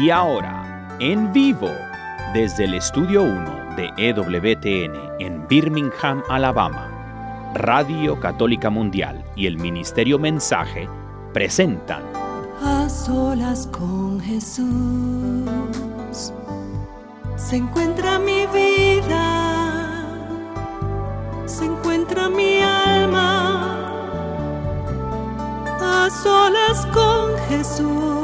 Y ahora, en vivo, desde el Estudio 1 de EWTN en Birmingham, Alabama, Radio Católica Mundial y el Ministerio Mensaje presentan A solas con Jesús se encuentra mi vida, se encuentra mi alma. A solas con Jesús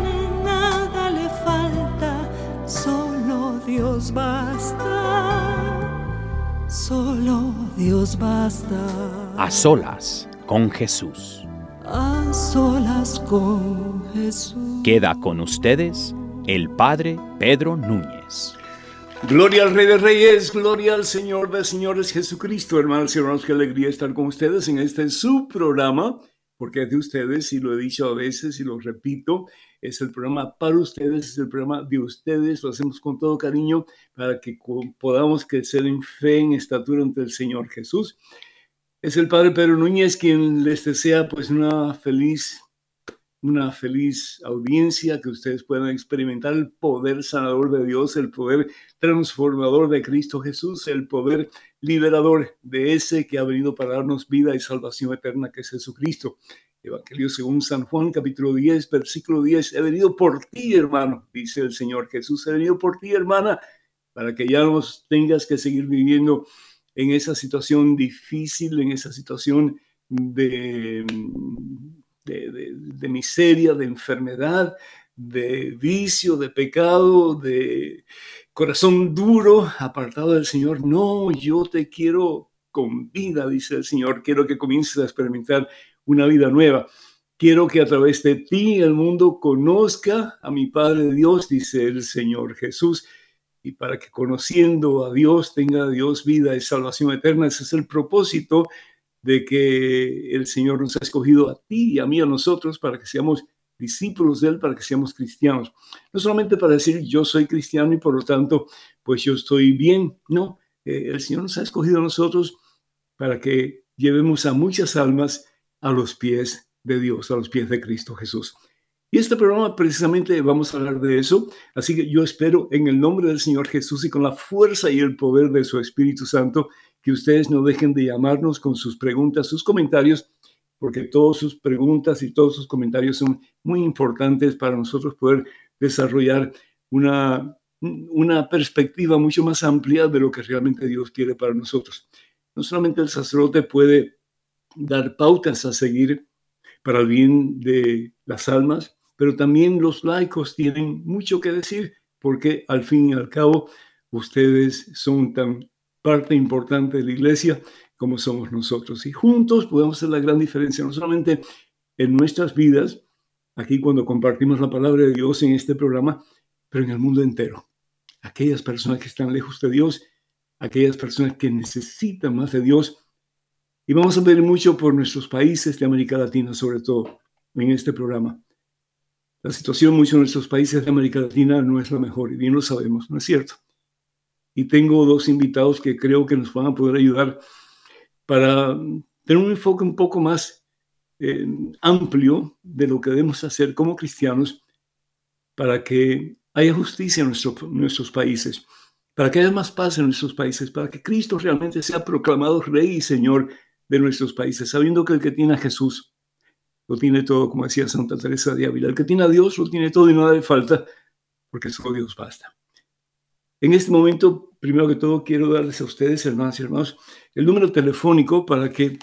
Dios basta, solo Dios basta. A solas con Jesús. A solas con Jesús. Queda con ustedes el Padre Pedro Núñez. Gloria al Rey de Reyes, gloria al Señor de Señores Jesucristo, hermanos y hermanos, qué alegría estar con ustedes en este su programa, porque es de ustedes, y lo he dicho a veces y lo repito, es el programa para ustedes, es el programa de ustedes, lo hacemos con todo cariño para que podamos crecer en fe, en estatura ante el Señor Jesús. Es el Padre Pedro Núñez quien les desea pues una feliz una feliz audiencia, que ustedes puedan experimentar el poder sanador de Dios, el poder transformador de Cristo Jesús, el poder liberador de ese que ha venido para darnos vida y salvación eterna, que es Jesucristo. Evangelio según San Juan, capítulo 10, versículo 10. He venido por ti, hermano, dice el Señor Jesús. He venido por ti, hermana, para que ya no tengas que seguir viviendo en esa situación difícil, en esa situación de de, miseria, de enfermedad, de vicio, de pecado, de corazón duro, apartado del Señor. No, yo te quiero con vida, dice el Señor. Quiero que comiences a experimentar una vida nueva. Quiero que a través de ti el mundo conozca a mi Padre Dios, dice el Señor Jesús. Y para que conociendo a Dios tenga Dios vida y salvación eterna. Ese es el propósito de que el Señor nos ha escogido a ti y a mí, a nosotros, para que seamos discípulos de Él, para que seamos cristianos. No solamente para decir yo soy cristiano y por lo tanto, pues yo estoy bien. No, eh, el Señor nos ha escogido a nosotros para que llevemos a muchas almas a los pies de Dios, a los pies de Cristo Jesús. Y este programa precisamente vamos a hablar de eso, así que yo espero en el nombre del Señor Jesús y con la fuerza y el poder de su Espíritu Santo que ustedes no dejen de llamarnos con sus preguntas, sus comentarios, porque todas sus preguntas y todos sus comentarios son muy importantes para nosotros poder desarrollar una, una perspectiva mucho más amplia de lo que realmente Dios quiere para nosotros. No solamente el sacerdote puede dar pautas a seguir para el bien de las almas, pero también los laicos tienen mucho que decir, porque al fin y al cabo ustedes son tan parte importante de la iglesia como somos nosotros. Y juntos podemos hacer la gran diferencia, no solamente en nuestras vidas, aquí cuando compartimos la palabra de Dios en este programa, pero en el mundo entero. Aquellas personas que están lejos de Dios, aquellas personas que necesitan más de Dios. Y vamos a ver mucho por nuestros países de América Latina, sobre todo en este programa. La situación en muchos de nuestros países de América Latina no es la mejor, y bien lo sabemos, ¿no es cierto? y tengo dos invitados que creo que nos van a poder ayudar para tener un enfoque un poco más eh, amplio de lo que debemos hacer como cristianos para que haya justicia en nuestros países, para que haya más paz en nuestros países, para que Cristo realmente sea proclamado Rey y Señor de nuestros países, sabiendo que el que tiene a Jesús lo tiene todo, como decía Santa Teresa de Ávila, el que tiene a Dios lo tiene todo y nada le falta, porque solo Dios basta. En este momento, primero que todo, quiero darles a ustedes, hermanas y hermanos, el número telefónico para que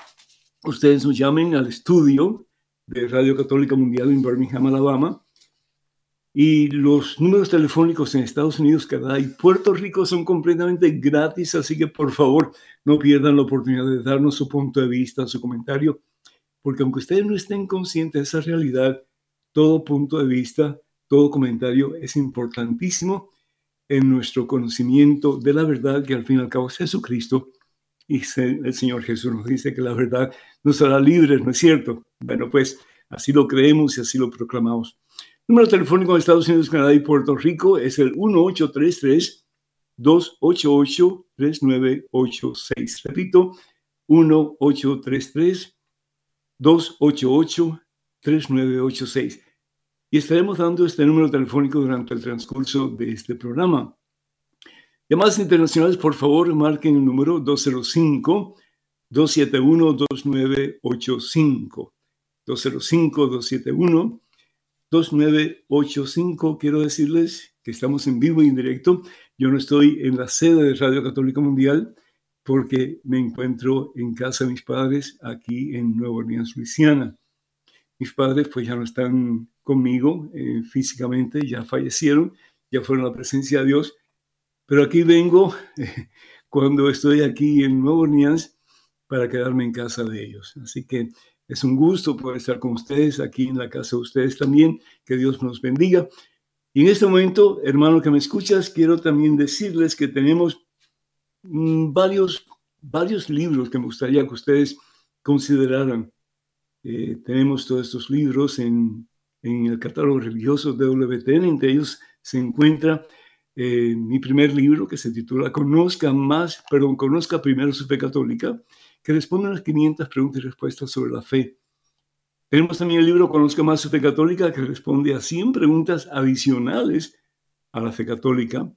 ustedes nos llamen al estudio de Radio Católica Mundial en Birmingham, Alabama. Y los números telefónicos en Estados Unidos, Canadá y Puerto Rico son completamente gratis, así que por favor no pierdan la oportunidad de darnos su punto de vista, su comentario, porque aunque ustedes no estén conscientes de esa realidad, todo punto de vista todo comentario es importantísimo en nuestro conocimiento de la verdad, que al fin y al cabo es Jesucristo. Y el Señor Jesús nos dice que la verdad nos hará libres, ¿no es cierto? Bueno, pues así lo creemos y así lo proclamamos. Número telefónico de Estados Unidos, Canadá y Puerto Rico es el 1833 288 3986. Repito, 1833 288 3986. Y estaremos dando este número telefónico durante el transcurso de este programa. Llamadas internacionales, por favor, marquen el número 205-271-2985. 205-271-2985. Quiero decirles que estamos en vivo y en directo. Yo no estoy en la sede de Radio Católica Mundial porque me encuentro en casa de mis padres aquí en Nueva Orleans, Luisiana. Mis padres pues ya no están conmigo eh, físicamente, ya fallecieron, ya fueron a la presencia de Dios, pero aquí vengo cuando estoy aquí en Nueva Orleans para quedarme en casa de ellos. Así que es un gusto poder estar con ustedes aquí en la casa de ustedes también. Que Dios nos bendiga. Y en este momento, hermano que me escuchas, quiero también decirles que tenemos mm, varios, varios libros que me gustaría que ustedes consideraran. Eh, tenemos todos estos libros en, el catálogo religioso de WTN, entre ellos se encuentra eh, mi primer libro que se titula Conozca más, perdón, Conozca primero su fe católica, que responde a las 500 preguntas y respuestas sobre la fe. Tenemos también el libro Conozca más su fe católica, que responde a 100 preguntas adicionales a la fe católica.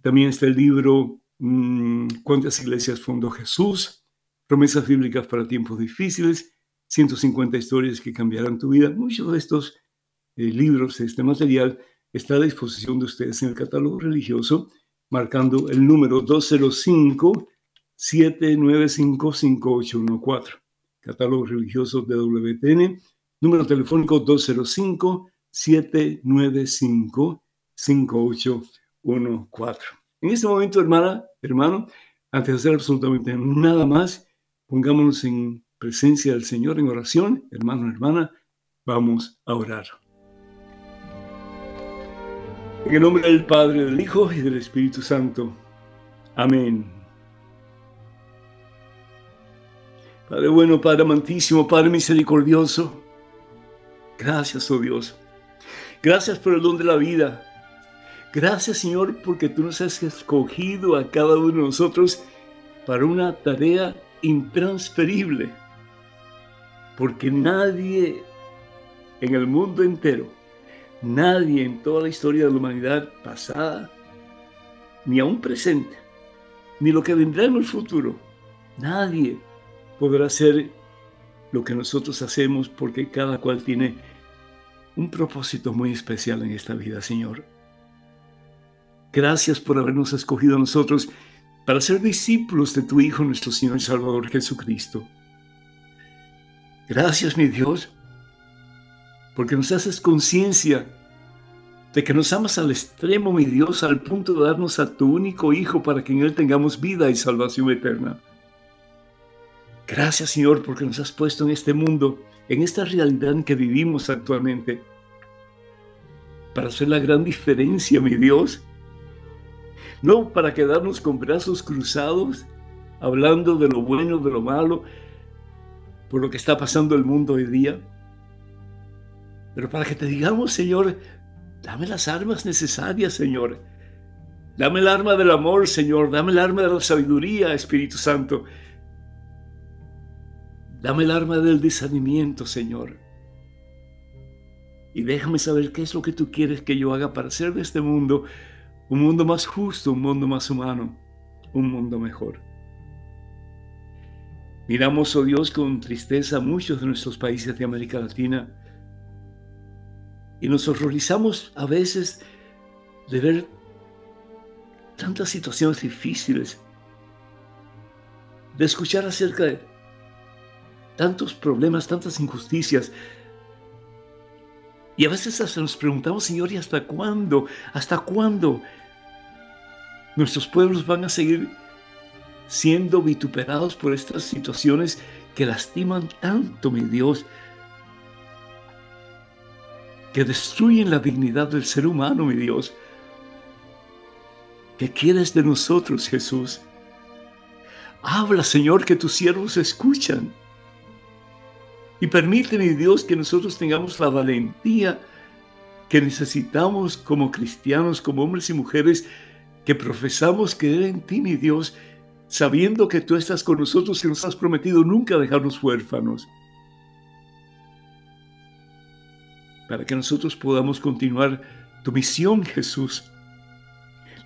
También está el libro mm, ¿Cuántas iglesias fundó Jesús? Promesas bíblicas para tiempos difíciles 150 historias que cambiarán tu vida. Muchos de estos eh, libros, este material, está a disposición de ustedes en el catálogo religioso, marcando el número 205-795-5814. Catálogo religioso de WTN, número telefónico 205-795-5814. En este momento, hermana, hermano, antes de hacer absolutamente nada más, pongámonos en presencia del Señor en oración, hermano, hermana, vamos a orar. En el nombre del Padre, del Hijo y del Espíritu Santo. Amén. Padre bueno, Padre amantísimo, Padre misericordioso, gracias, oh Dios. Gracias por el don de la vida. Gracias, Señor, porque tú nos has escogido a cada uno de nosotros para una tarea intransferible porque nadie en el mundo entero, nadie en toda la historia de la humanidad pasada, ni aún presente, ni lo que vendrá en el futuro, nadie podrá hacer lo que nosotros hacemos porque cada cual tiene un propósito muy especial en esta vida, Señor. Gracias por habernos escogido a nosotros para ser discípulos de tu Hijo, nuestro Señor y Salvador Jesucristo. Gracias, mi Dios, porque nos haces conciencia de que nos amas al extremo, mi Dios, al punto de darnos a tu único Hijo para que en Él tengamos vida y salvación eterna. Gracias, Señor, porque nos has puesto en este mundo, en esta realidad en que vivimos actualmente, para hacer la gran diferencia, mi Dios. No para quedarnos con brazos cruzados, hablando de lo bueno, de lo malo, por lo que está pasando el mundo hoy día. Pero para que te digamos, Señor, dame las armas necesarias, Señor. Dame el arma del amor, Señor. Dame el arma de la sabiduría, Espíritu Santo. Dame el arma del discernimiento, Señor. Y déjame saber qué es lo que tú quieres que yo haga para hacer de este mundo un mundo más justo, un mundo más humano, un mundo mejor. Miramos, oh Dios, con tristeza muchos de nuestros países de América Latina y nos horrorizamos a veces de ver tantas situaciones difíciles, de escuchar acerca de tantos problemas, tantas injusticias. Y a veces hasta nos preguntamos, Señor, ¿y hasta cuándo? ¿Hasta cuándo nuestros pueblos van a seguir siendo vituperados por estas situaciones que lastiman tanto, mi Dios. que destruyen la dignidad del ser humano, mi Dios. ¿Qué quieres de nosotros, Jesús? Habla, Señor, que tus siervos escuchan. Y permite, mi Dios, que nosotros tengamos la valentía que necesitamos como cristianos, como hombres y mujeres, que profesamos creer en ti, mi Dios, sabiendo que tú estás con nosotros y nos has prometido nunca dejarnos huérfanos. Para que nosotros podamos continuar tu misión, Jesús.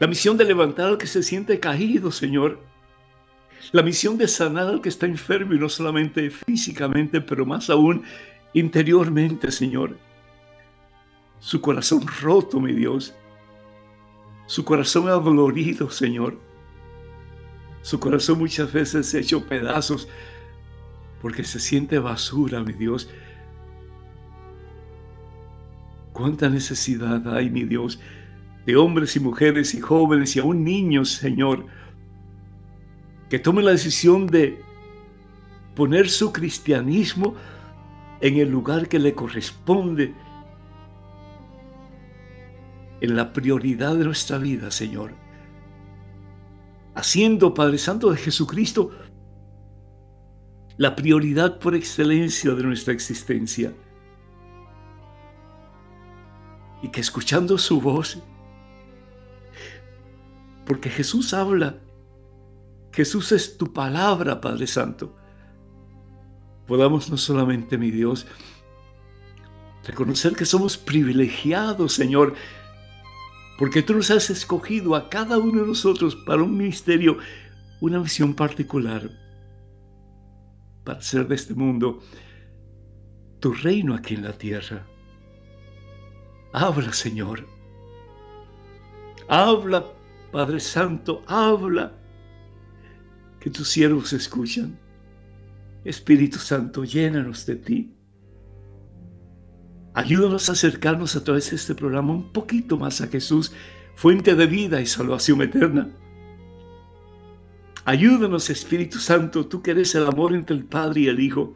La misión de levantar al que se siente caído, Señor. La misión de sanar al que está enfermo y no solamente físicamente, pero más aún interiormente, Señor. Su corazón roto, mi Dios. Su corazón adolorido, Señor. Su corazón muchas veces hecho pedazos porque se siente basura, mi Dios. Cuánta necesidad hay, mi Dios, de hombres y mujeres y jóvenes y aún niños, Señor, que tomen la decisión de poner su cristianismo en el lugar que le corresponde, en la prioridad de nuestra vida, Señor haciendo, Padre Santo de Jesucristo, la prioridad por excelencia de nuestra existencia. Y que escuchando su voz, porque Jesús habla, Jesús es tu palabra, Padre Santo, podamos no solamente, mi Dios, reconocer que somos privilegiados, Señor, porque tú nos has escogido a cada uno de nosotros para un ministerio, una misión particular, para hacer de este mundo tu reino aquí en la tierra. Habla, Señor. Habla, Padre Santo, habla. Que tus siervos escuchan. Espíritu Santo, llénanos de ti. Ayúdanos a acercarnos a través de este programa un poquito más a Jesús, fuente de vida y salvación eterna. Ayúdanos, Espíritu Santo, tú que eres el amor entre el Padre y el Hijo,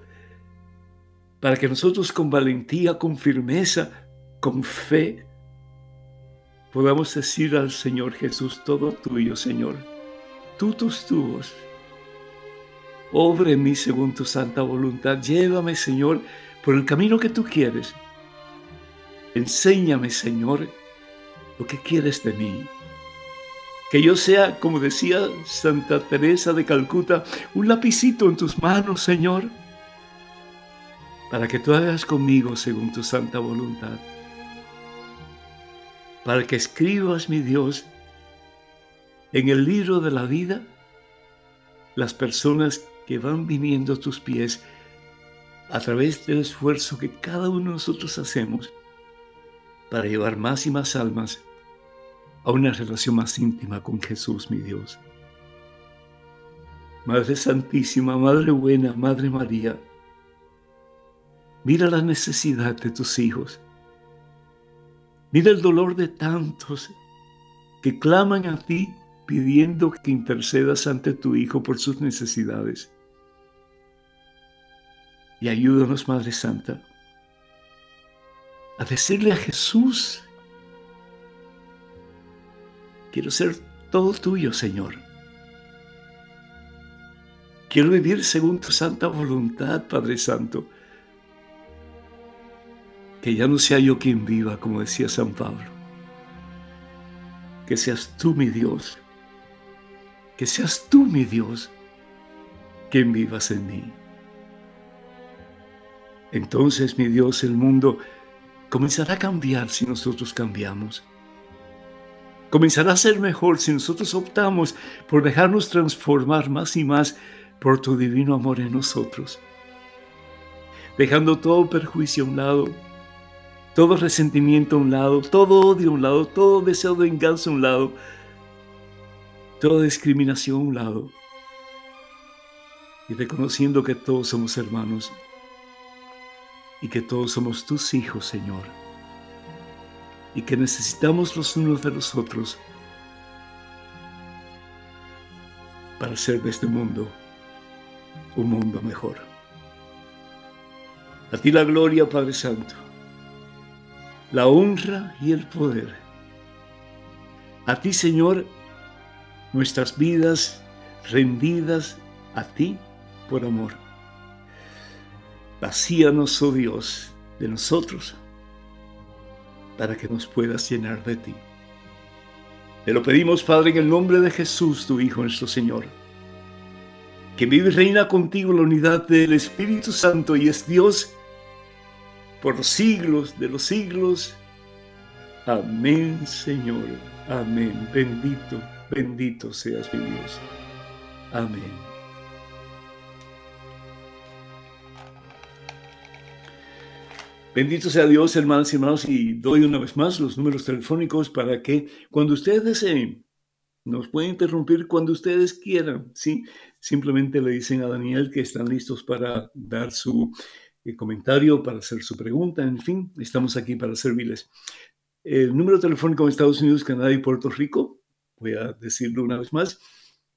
para que nosotros con valentía, con firmeza, con fe, podamos decir al Señor Jesús, todo tuyo, Señor, tú tus tubos. Obre en mí según tu santa voluntad. Llévame, Señor, por el camino que tú quieres Enséñame, Señor, lo que quieres de mí. Que yo sea, como decía Santa Teresa de Calcuta, un lapicito en tus manos, Señor, para que tú hagas conmigo según tu santa voluntad. Para que escribas, mi Dios, en el libro de la vida las personas que van viniendo a tus pies a través del esfuerzo que cada uno de nosotros hacemos para llevar más y más almas a una relación más íntima con Jesús, mi Dios. Madre Santísima, Madre Buena, Madre María, mira la necesidad de tus hijos. Mira el dolor de tantos que claman a ti pidiendo que intercedas ante tu Hijo por sus necesidades. Y ayúdanos, Madre Santa, a decirle a Jesús, quiero ser todo tuyo, Señor. Quiero vivir según tu santa voluntad, Padre Santo. Que ya no sea yo quien viva, como decía San Pablo. Que seas tú, mi Dios. Que seas tú, mi Dios, quien vivas en mí. Entonces, mi Dios, el mundo comenzará a cambiar si nosotros cambiamos. Comenzará a ser mejor si nosotros optamos por dejarnos transformar más y más por tu divino amor en nosotros. Dejando todo perjuicio a un lado, todo resentimiento a un lado, todo odio a un lado, todo deseo de venganza a un lado, toda discriminación a un lado. Y reconociendo que todos somos hermanos y que todos somos tus hijos, Señor, y que necesitamos los unos de los otros para hacer de este mundo un mundo mejor. A ti la gloria, Padre Santo. la honra y el poder. A ti, Señor, nuestras vidas rendidas a ti por amor. Vacíanos, oh Dios, de nosotros, para que nos puedas llenar de ti. Te lo pedimos, Padre, en el nombre de Jesús, tu Hijo, nuestro Señor, que vive y reina contigo la unidad del Espíritu Santo y es Dios por los siglos de los siglos. Amén, Señor. Amén. Bendito, bendito seas mi Dios. Amén. Bendito sea Dios, hermanos y hermanos, y doy una vez más los números telefónicos para que cuando ustedes deseen, nos pueden interrumpir cuando ustedes quieran, ¿sí? Simplemente le dicen a Daniel que están listos para dar su eh, comentario, para hacer su pregunta, en fin, estamos aquí para servirles. El número telefónico de Estados Unidos, Canadá y Puerto Rico, voy a decirlo una vez más,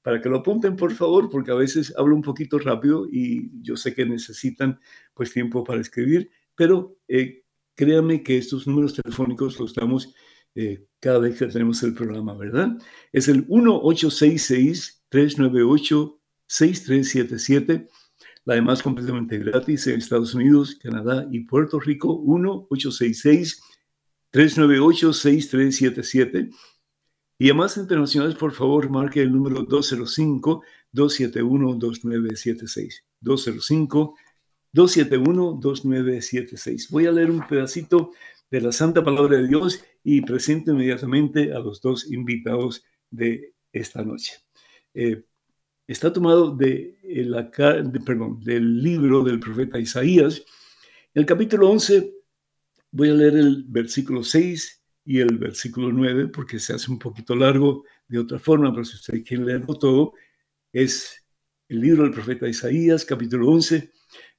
para que lo apunten por favor, porque a veces hablo un poquito rápido y yo sé que necesitan pues tiempo para escribir pero eh, créanme que estos números telefónicos los damos eh, cada vez que tenemos el programa, ¿verdad? Es el 1866-398-6377. La demás completamente gratis en Estados Unidos, Canadá y Puerto Rico. 1-866-398-6377. Y además internacionales, por favor, marque el número 205-271-2976. 205 271-2976. Voy a leer un pedacito de la Santa Palabra de Dios y presento inmediatamente a los dos invitados de esta noche. Eh, está tomado de, la, perdón, del libro del profeta Isaías. En el capítulo 11 voy a leer el versículo 6 y el versículo 9 porque se hace un poquito largo de otra forma, pero si usted quiere leerlo todo, es el libro del profeta Isaías, capítulo 11,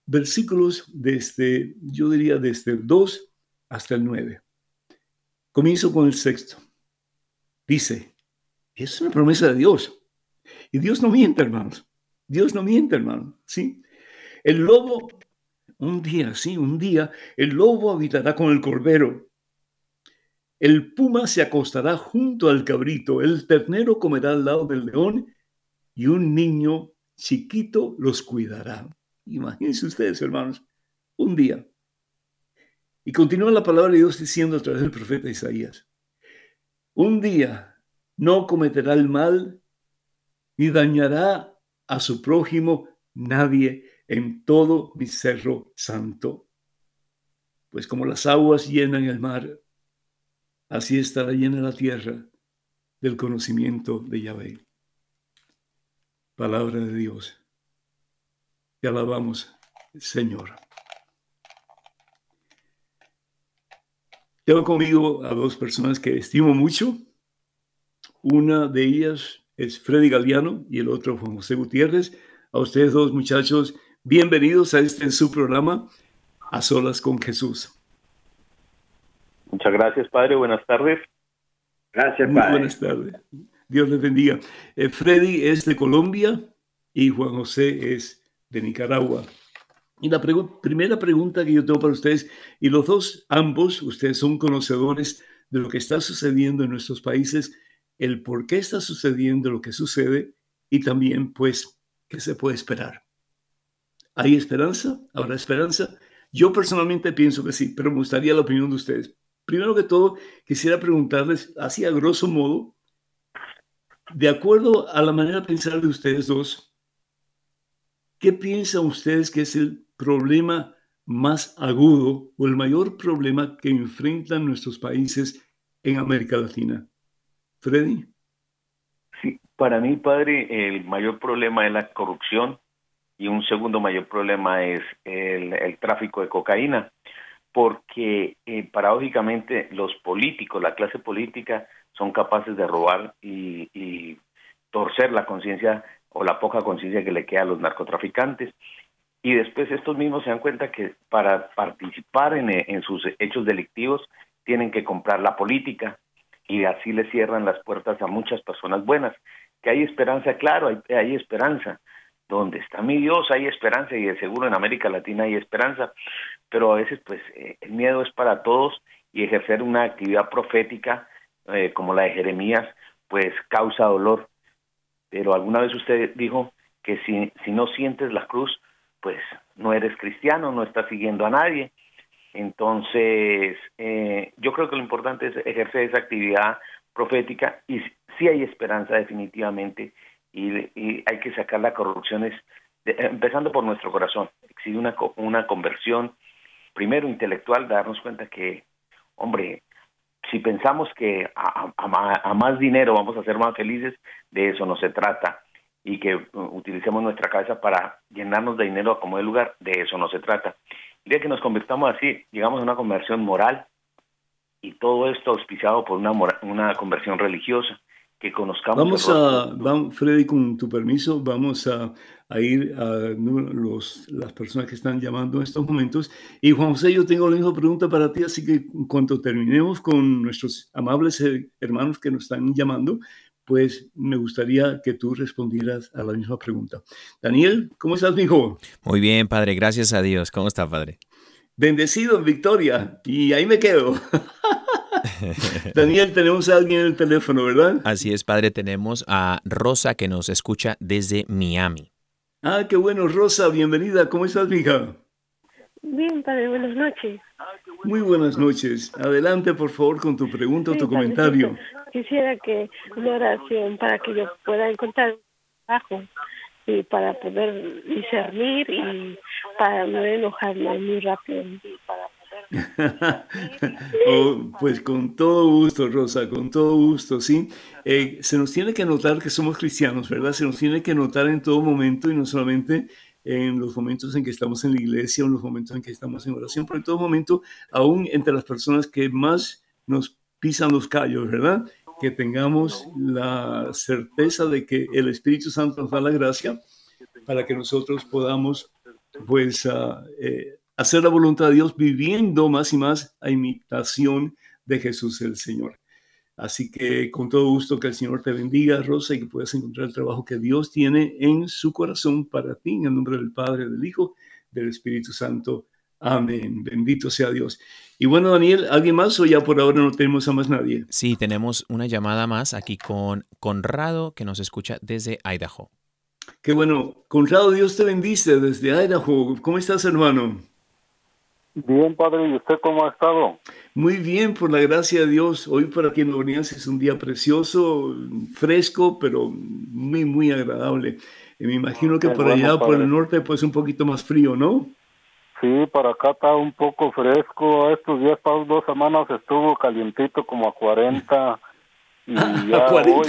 versículos desde, yo diría, desde el 2 hasta el 9. Comienzo con el sexto. Dice, es una promesa de Dios. Y Dios no miente, hermanos. Dios no miente, hermano. ¿sí? El lobo, un día, sí, un día, el lobo habitará con el cordero. El puma se acostará junto al cabrito. El ternero comerá al lado del león. Y un niño chiquito los cuidará. Imagínense ustedes, hermanos, un día. Y continúa la palabra de Dios diciendo a través del profeta Isaías, un día no cometerá el mal ni dañará a su prójimo nadie en todo mi cerro santo. Pues como las aguas llenan el mar, así estará llena la tierra del conocimiento de Yahvé. Palabra de Dios. Te alabamos, Señor. Tengo conmigo a dos personas que estimo mucho. Una de ellas es Freddy Galeano y el otro Juan José Gutiérrez. A ustedes dos muchachos, bienvenidos a este su programa, A Solas con Jesús. Muchas gracias, Padre. Buenas tardes. Gracias, Padre. buenas tardes. Dios les bendiga. Eh, Freddy es de Colombia y Juan José es de Nicaragua. Y la primera pregunta que yo tengo para ustedes, y los dos, ambos, ustedes son conocedores de lo que está sucediendo en nuestros países, el por qué está sucediendo lo que sucede y también, pues, qué se puede esperar. ¿Hay esperanza? ¿Habrá esperanza? Yo personalmente pienso que sí, pero me gustaría la opinión de ustedes. Primero que todo, quisiera preguntarles, así a grosso modo, de acuerdo a la manera de pensar de ustedes dos, ¿Qué piensan ustedes que es el problema más agudo o el mayor problema que enfrentan nuestros países en América Latina? Freddy. Sí, para mí, padre, el mayor problema es la corrupción y un segundo mayor problema es el, tráfico de cocaína, porque eh, paradójicamente los políticos, la clase política, son capaces de robar y torcer la conciencia o la poca conciencia que le queda a los narcotraficantes. Y después estos mismos se dan cuenta que para participar en, sus hechos delictivos tienen que comprar la política y así le cierran las puertas a muchas personas buenas. Que hay esperanza, claro, hay, hay esperanza. Donde está mi Dios hay esperanza y de seguro en América Latina hay esperanza. Pero a veces pues eh, el miedo es para todos y ejercer una actividad profética eh, como la de Jeremías pues causa dolor. Pero alguna vez usted dijo que si, si no sientes la cruz, pues no eres cristiano, no estás siguiendo a nadie. Entonces, eh, yo creo que lo importante es ejercer esa actividad profética y sí hay esperanza definitivamente y, hay que sacar las corrupciones, empezando por nuestro corazón. Exige una, una conversión, primero intelectual, darnos cuenta que, hombre, si pensamos que a, más dinero vamos a ser más felices, de eso no se trata. Y que utilicemos nuestra cabeza para llenarnos de dinero a como de lugar, de eso no se trata. El día que nos convirtamos así, llegamos a una conversión moral y todo esto auspiciado por una, una conversión religiosa, que conozcamos. Vamos a, vamos, Freddy, con tu permiso, vamos a, a ir a los, las personas que están llamando en estos momentos. Y Juan José, yo tengo la misma pregunta para ti, así que en cuanto terminemos con nuestros amables hermanos que nos están llamando, pues me gustaría que tú respondieras a la misma pregunta. Daniel, ¿cómo estás, hijo? Muy bien, padre, gracias a Dios. ¿Cómo está, padre? Bendecido en victoria. Y ahí me quedo. Daniel, tenemos a alguien en el teléfono, ¿verdad? Así es, padre. Tenemos a Rosa que nos escucha desde Miami. Ah, qué bueno, Rosa, bienvenida. ¿Cómo estás, hija? Bien, padre, buenas noches. Muy buenas noches. Adelante, por favor, con tu pregunta o tu comentario. Quisiera que una oración para que yo pueda encontrar un trabajo y para poder discernir y para no enojarme muy rápido. oh, pues con todo gusto, Rosa, con todo gusto, sí. Eh, se nos tiene que notar que somos cristianos, ¿verdad? Se nos tiene que notar en todo momento y no solamente en los momentos en que estamos en la iglesia o en los momentos en que estamos en oración, pero en todo momento, aún entre las personas que más nos pisan los callos, ¿verdad? Que tengamos la certeza de que el Espíritu Santo nos da la gracia para que nosotros podamos, pues, uh, eh, hacer la voluntad de Dios viviendo más y más a imitación de Jesús el Señor. Así que con todo gusto que el Señor te bendiga, Rosa, y que puedas encontrar el trabajo que Dios tiene en su corazón para ti, en el nombre del Padre, del Hijo, del Espíritu Santo. Amén. Bendito sea Dios. Y bueno, Daniel, ¿alguien más o ya por ahora no tenemos a más nadie? Sí, tenemos una llamada más aquí con Conrado que nos escucha desde Idaho. Qué bueno. Conrado, Dios te bendice desde Idaho. ¿Cómo estás, hermano? Bien, padre, ¿y usted cómo ha estado? Muy bien, por la gracia de Dios. Hoy para quien lo es un día precioso, fresco, pero muy, muy agradable. Y me imagino que por allá, por el norte, pues un poquito más frío, ¿no? Sí, para acá está un poco fresco. Estos días, para dos semanas, estuvo calientito como a 40. Y ya hoy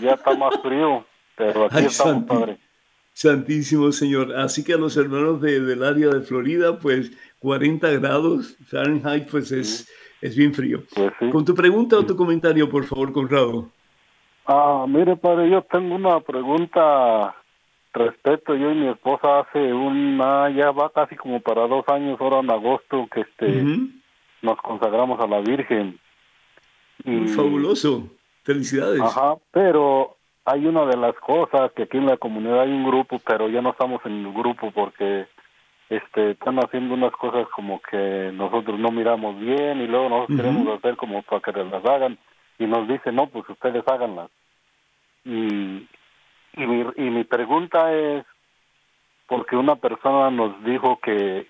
ya está más frío. Pero aquí estamos, padre. Santísimo Señor. Así que a los hermanos de, del área de Florida, pues 40 grados Fahrenheit, pues es, es bien frío. Pues Con tu pregunta o tu comentario, por favor, Conrado. Ah, mire, padre, yo tengo una pregunta respecto. Yo y mi esposa hace una, ya va casi como para dos años, ahora en agosto, que este nos consagramos a la Virgen. Y, Fabuloso. Felicidades. Ajá, pero hay una de las cosas que aquí en la comunidad hay un grupo, pero ya no estamos en el grupo porque este, están haciendo unas cosas como que nosotros no miramos bien y luego nosotros queremos hacer como para que las hagan y nos dicen, no, pues ustedes háganlas. Y, y, mi, y mi pregunta es, porque una persona nos dijo que,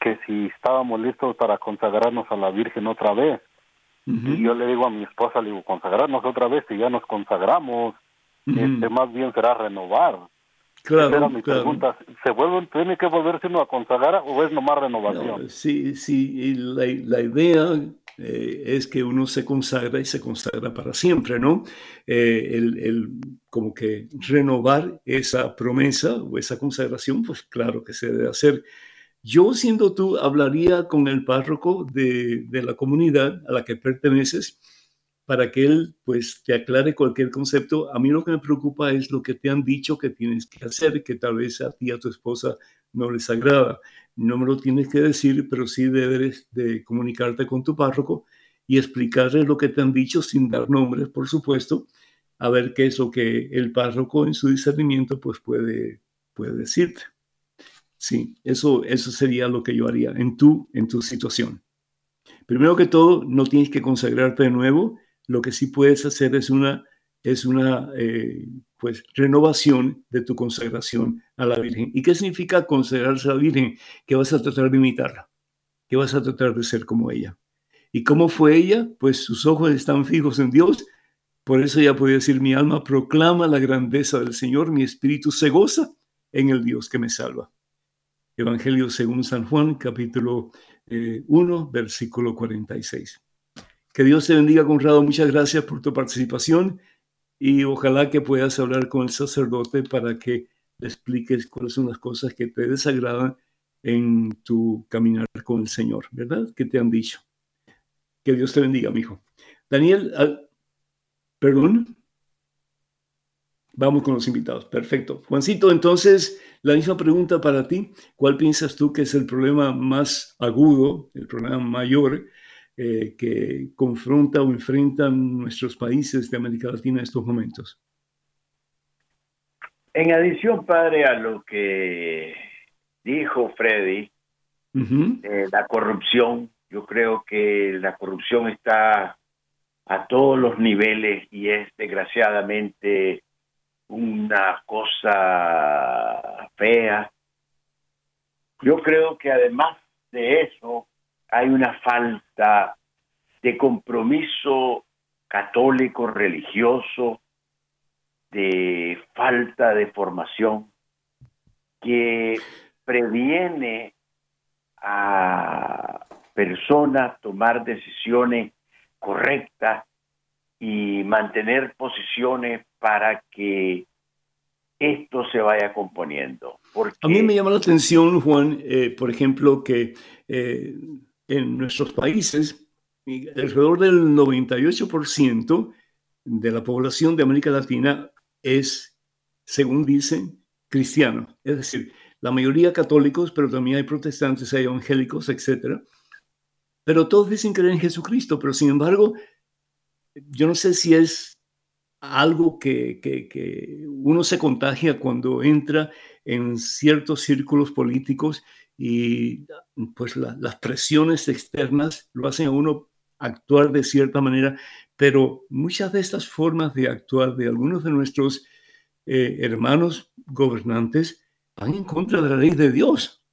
que si estábamos listos para consagrarnos a la Virgen otra vez. Y yo le digo a mi esposa, le digo, consagrarnos otra vez, si ya nos consagramos, este, más bien será renovar. Claro, mi pregunta. ¿Se vuelve, tiene que volverse uno a consagrar o es nomás renovación? sí, sí, la, la idea eh, es que uno se consagra y se consagra para siempre, ¿no? Eh, el, el, como que renovar esa promesa o esa consagración, pues claro que se debe hacer. Yo, siendo tú, hablaría con el párroco de, de la comunidad a la que perteneces para que él pues te aclare cualquier concepto. A mí lo que me preocupa es lo que te han dicho que tienes que hacer, que tal vez a ti, a tu esposa no les agrada. No me lo tienes que decir, pero sí debes de comunicarte con tu párroco y explicarle lo que te han dicho sin dar nombres, por supuesto, a ver qué es lo que el párroco en su discernimiento pues puede, puede decirte. Sí, eso, eso sería lo que yo haría en tu, en tu situación. Primero que todo, no tienes que consagrarte de nuevo. Lo que sí puedes hacer es una, es una eh, pues, renovación de tu consagración a la Virgen. ¿Y qué significa consagrarse a la Virgen? Que vas a tratar de imitarla, que vas a tratar de ser como ella. ¿Y cómo fue ella? Pues sus ojos están fijos en Dios. Por eso ya puede decir, mi alma proclama la grandeza del Señor, mi espíritu se goza en el Dios que me salva. Evangelio según San Juan, capítulo 1, eh, versículo 46. Que Dios te bendiga, Conrado. Muchas gracias por tu participación y ojalá que puedas hablar con el sacerdote para que le expliques cuáles son las cosas que te desagradan en tu caminar con el Señor, ¿verdad? Que te han dicho. Que Dios te bendiga, mi hijo. Daniel, perdón. Vamos con los invitados. Perfecto. Juancito, entonces, la misma pregunta para ti. ¿Cuál piensas tú que es el problema más agudo, el problema mayor eh, que confronta o enfrentan nuestros países de América Latina en estos momentos? En adición, padre, a lo que dijo Freddy, eh, la corrupción, yo creo que la corrupción está a todos los niveles y es desgraciadamente una cosa fea. Yo creo que además de eso hay una falta de compromiso católico religioso, de falta de formación que previene a personas tomar decisiones correctas y mantener posiciones para que esto se vaya componiendo. A mí me llama la atención, Juan, eh, por ejemplo, que eh, en nuestros países, alrededor del 98% de la población de América Latina es, según dicen, cristiano. Es decir, la mayoría católicos, pero también hay protestantes, hay evangélicos, etc. Pero todos dicen creer en Jesucristo, pero sin embargo, yo no sé si es algo que, uno se contagia cuando entra en ciertos círculos políticos y pues las presiones externas lo hacen a uno actuar de cierta manera, pero muchas de estas formas de actuar de algunos de nuestros eh, hermanos gobernantes van en contra de la ley de Dios.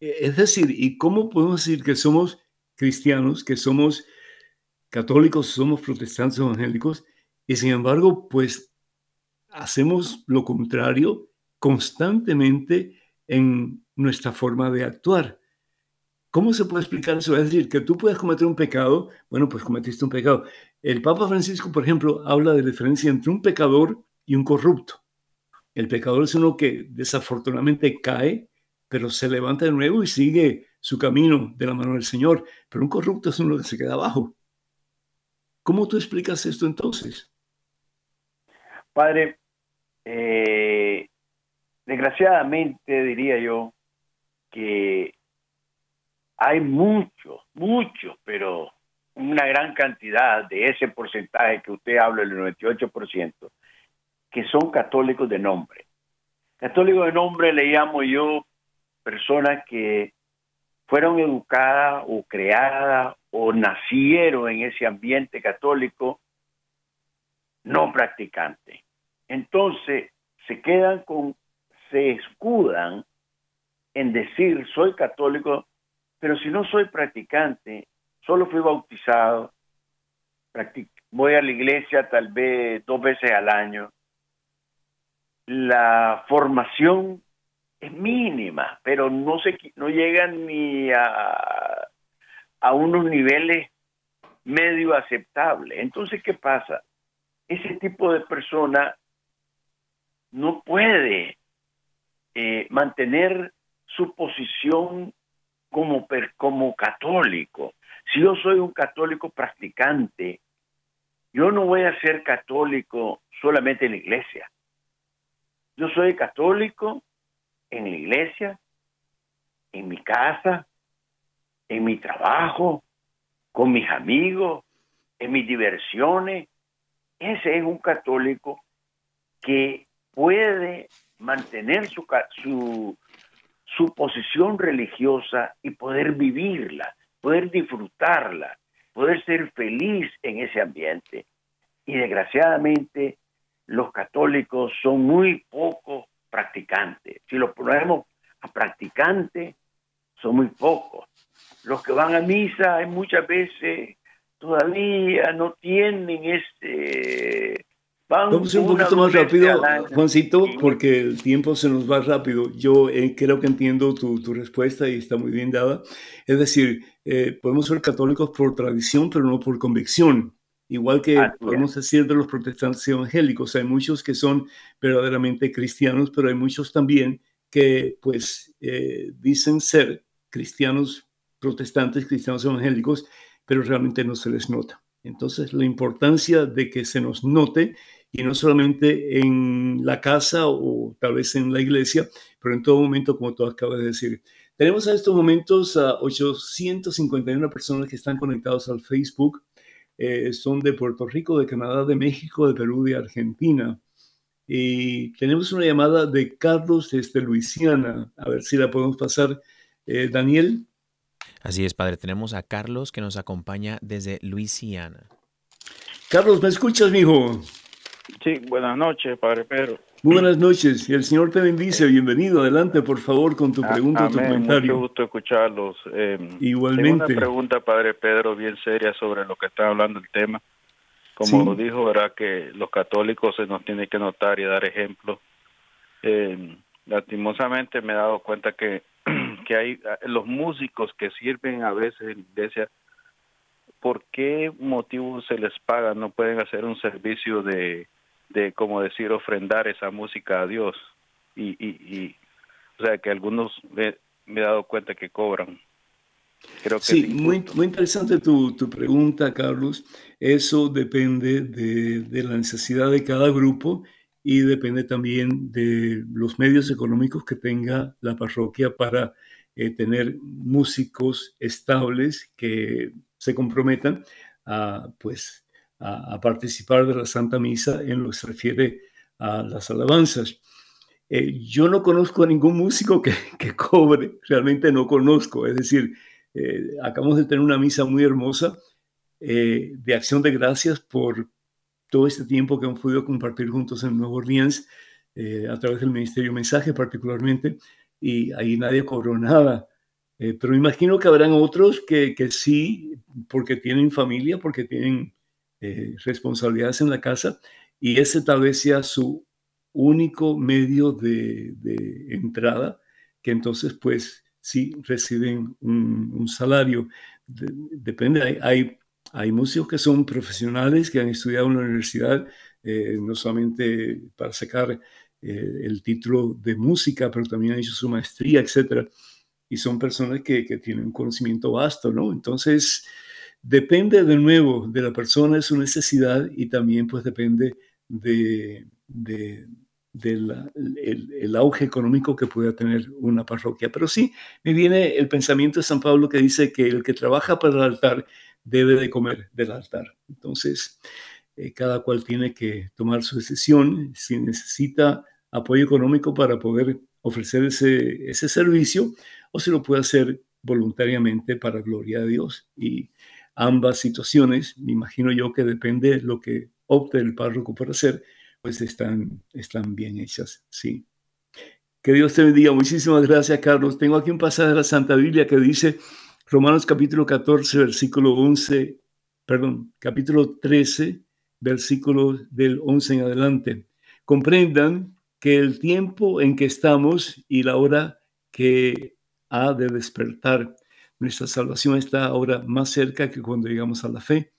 E, es decir, ¿y cómo podemos decir que somos cristianos, que somos católicos, somos protestantes evangélicos, y sin embargo, pues hacemos lo contrario constantemente en nuestra forma de actuar. ¿Cómo se puede explicar eso? Es decir, que tú puedes cometer un pecado, bueno, pues cometiste un pecado. El Papa Francisco, por ejemplo, habla de la diferencia entre un pecador y un corrupto. El pecador es uno que desafortunadamente cae, pero se levanta de nuevo y sigue su camino de la mano del Señor. Pero un corrupto es uno que se queda abajo. ¿Cómo tú explicas esto entonces? Padre, eh, desgraciadamente diría yo que hay muchos, muchos, pero una gran cantidad de ese porcentaje que usted habla, el 98%, que son católicos de nombre. Católicos de nombre le llamo yo personas que fueron educadas o creadas o nacieron en ese ambiente católico no practicante. Entonces se quedan con, se escudan en decir soy católico, pero si no soy practicante, solo fui bautizado, voy a la iglesia tal vez dos veces al año, la formación es mínima, pero no se no llegan ni a, a unos niveles medio aceptables. Entonces, ¿qué pasa? Ese tipo de persona no puede eh, mantener su posición como, como católico. Si yo soy un católico practicante, yo no voy a ser católico solamente en la iglesia. Yo soy católico en la iglesia, en mi casa, en mi trabajo, con mis amigos, en mis diversiones. Ese es un católico que puede mantener su, su, su posición religiosa y poder vivirla, poder disfrutarla, poder ser feliz en ese ambiente. Y desgraciadamente los católicos son muy poco practicantes. Si los ponemos a practicantes, son muy pocos. Los que van a misa muchas veces todavía no tienen ese Vamos un poquito más rápido, Juancito, porque el tiempo se nos va rápido. Yo eh, creo que entiendo tu, tu, respuesta y está muy bien dada. Es decir, eh, podemos ser católicos por tradición, pero no por convicción. Igual que podemos decir de los protestantes evangélicos, hay muchos que son verdaderamente cristianos, pero hay muchos también que pues eh, dicen ser cristianos protestantes, cristianos evangélicos, pero realmente no se les nota. Entonces, la importancia de que se nos note, y no solamente en la casa o tal vez en la iglesia, pero en todo momento, como tú acabas de decir. Tenemos a estos momentos a 851 personas que están conectados al Facebook. Eh, son de Puerto Rico, de Canadá, de México, de Perú, de Argentina. Y tenemos una llamada de Carlos desde Luisiana. A ver si la podemos pasar. Eh, Daniel. Así es, padre. Tenemos a Carlos que nos acompaña desde Luisiana. Carlos, ¿me escuchas, mijo? Sí, buenas noches, padre Pedro. Muy buenas noches. Y el Señor te bendice. Bienvenido. Adelante, por favor, con tu pregunta o tu comentario. Mucho gusto escucharlos. Eh, Igualmente. Tengo una pregunta, padre Pedro, bien seria sobre lo que está hablando el tema. Como lo dijo, ¿verdad? Que los católicos se nos tienen que notar y dar ejemplo. Eh, lastimosamente me he dado cuenta que que hay los músicos que sirven a veces en la iglesia, ¿por qué motivo se les paga? No pueden hacer un servicio de, de como decir, ofrendar esa música a Dios. Y, y, y o sea, que algunos me, he dado cuenta que cobran. Creo que sí, muy, muy interesante tu, tu, pregunta, Carlos. Eso depende de, de la necesidad de cada grupo y depende también de los medios económicos que tenga la parroquia para eh, tener músicos estables que se comprometan a, pues, a, participar de la Santa Misa en lo que se refiere a las alabanzas. Eh, yo no conozco a ningún músico que, que, cobre, realmente no conozco, es decir, eh, acabamos de tener una misa muy hermosa de acción de gracias por todo este tiempo que hemos podido compartir juntos en Nueva Orleans, eh, a través del Ministerio Mensaje particularmente, y ahí nadie cobró nada. Eh, pero imagino que habrán otros que, sí, porque tienen familia, porque tienen eh, responsabilidades en la casa, y ese tal vez sea su único medio de, de entrada, que entonces pues sí reciben un, salario. depende, hay, hay músicos que son profesionales, que han estudiado en la universidad, eh, no solamente para sacar eh, el título de música, pero también han hecho su maestría, etc. Y son personas que, tienen un conocimiento vasto, ¿no? Entonces, depende de nuevo de la persona, de su necesidad y también pues depende de, el, auge económico que pueda tener una parroquia. Pero sí, me viene el pensamiento de San Pablo que dice que el que trabaja para el altar debe de comer del altar. Entonces, eh, cada cual tiene que tomar su decisión si necesita apoyo económico para poder ofrecer ese, ese servicio o si lo puede hacer voluntariamente para gloria a Dios. Y ambas situaciones, me imagino yo que depende de lo que opte el párroco por hacer, pues están, están bien hechas, sí. Que Dios te bendiga. Muchísimas gracias, Carlos. Tengo aquí un pasaje de la Santa Biblia que dice, Romanos capítulo 14, versículo 11, perdón, capítulo 13, versículo del 11 en adelante. Comprendan que el tiempo en que estamos y la hora que ha de despertar, nuestra salvación está ahora más cerca que cuando llegamos a la fe.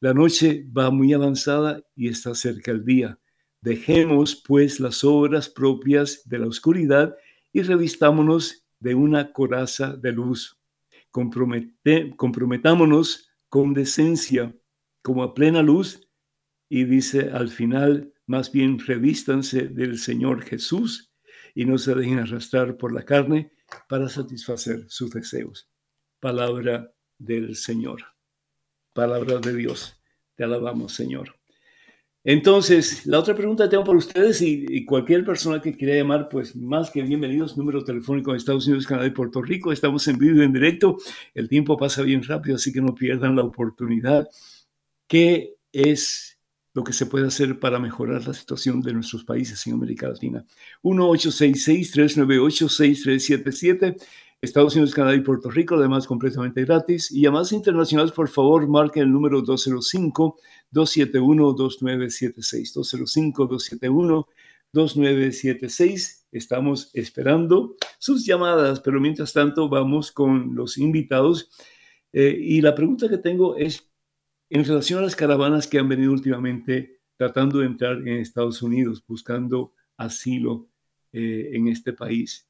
La noche va muy avanzada y está cerca el día. Dejemos pues las obras propias de la oscuridad y revistámonos de una coraza de luz comprometámonos con decencia, como a plena luz, y dice al final, más bien revístanse del Señor Jesús y no se dejen arrastrar por la carne para satisfacer sus deseos. Palabra del Señor. Palabra de Dios. Te alabamos, Señor. Entonces, la otra pregunta que tengo para ustedes y, cualquier persona que quiera llamar, pues más que bienvenidos, número telefónico de Estados Unidos, Canadá y Puerto Rico. Estamos en vivo y en directo. El tiempo pasa bien rápido, así que no pierdan la oportunidad. ¿Qué es lo que se puede hacer para mejorar la situación de nuestros países en América Latina? 1-866-398-6377. Estados Unidos, Canadá y Puerto Rico, además completamente gratis. Y llamadas internacionales, por favor, marquen el número 205 271-2976. 205-271-2976. Estamos esperando sus llamadas, pero mientras tanto vamos con los invitados. Eh, y la pregunta que tengo es en relación a las caravanas que han venido últimamente tratando de entrar en Estados Unidos, buscando asilo eh, en este país.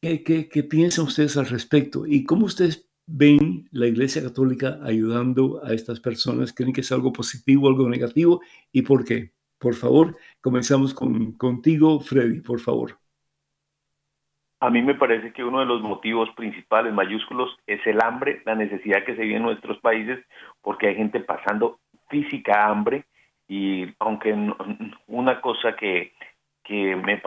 ¿Qué, qué, qué piensan ustedes al respecto? ¿Y cómo ustedes ven la Iglesia Católica ayudando a estas personas? ¿Creen que es algo positivo, algo negativo? ¿Y por qué? Por favor, comenzamos con, contigo, Freddy, por favor. A mí me parece que uno de los motivos principales, mayúsculos, es el hambre, la necesidad que se vive en nuestros países, porque hay gente pasando física hambre y aunque una cosa que,